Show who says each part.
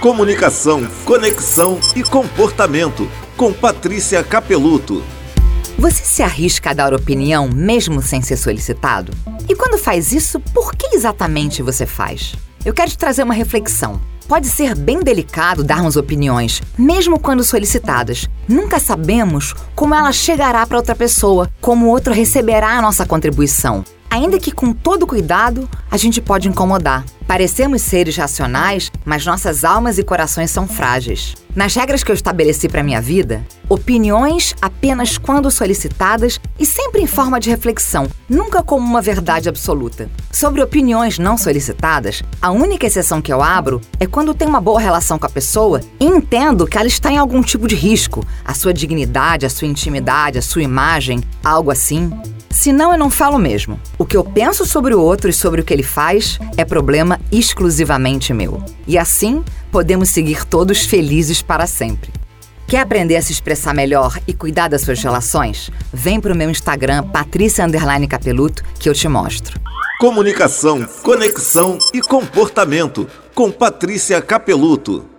Speaker 1: Comunicação, conexão e comportamento. Com Patrícia Capeluto.
Speaker 2: Você se arrisca a dar opinião mesmo sem ser solicitado? E quando faz isso, por que exatamente você faz? Eu quero te trazer uma reflexão. Pode ser bem delicado darmos opiniões, mesmo quando solicitadas. Nunca sabemos como ela chegará para outra pessoa, como o outro receberá a nossa contribuição. Ainda que com todo cuidado, a gente pode incomodar. Parecemos seres racionais, mas nossas almas e corações são frágeis. Nas regras que eu estabeleci para minha vida, opiniões apenas quando solicitadas e sempre em forma de reflexão, nunca como uma verdade absoluta. Sobre opiniões não solicitadas, a única exceção que eu abro é quando tenho uma boa relação com a pessoa e entendo que ela está em algum tipo de risco, a sua dignidade, a sua intimidade, a sua imagem, algo assim. Senão eu não falo mesmo. O que eu penso sobre o outro e sobre o que ele faz é problema exclusivamente meu. E assim podemos seguir todos felizes para sempre. Quer aprender a se expressar melhor e cuidar das suas relações? Vem para o meu Instagram, Patrícia Capeluto, que eu te mostro.
Speaker 1: Comunicação, conexão e comportamento com Patrícia Capeluto.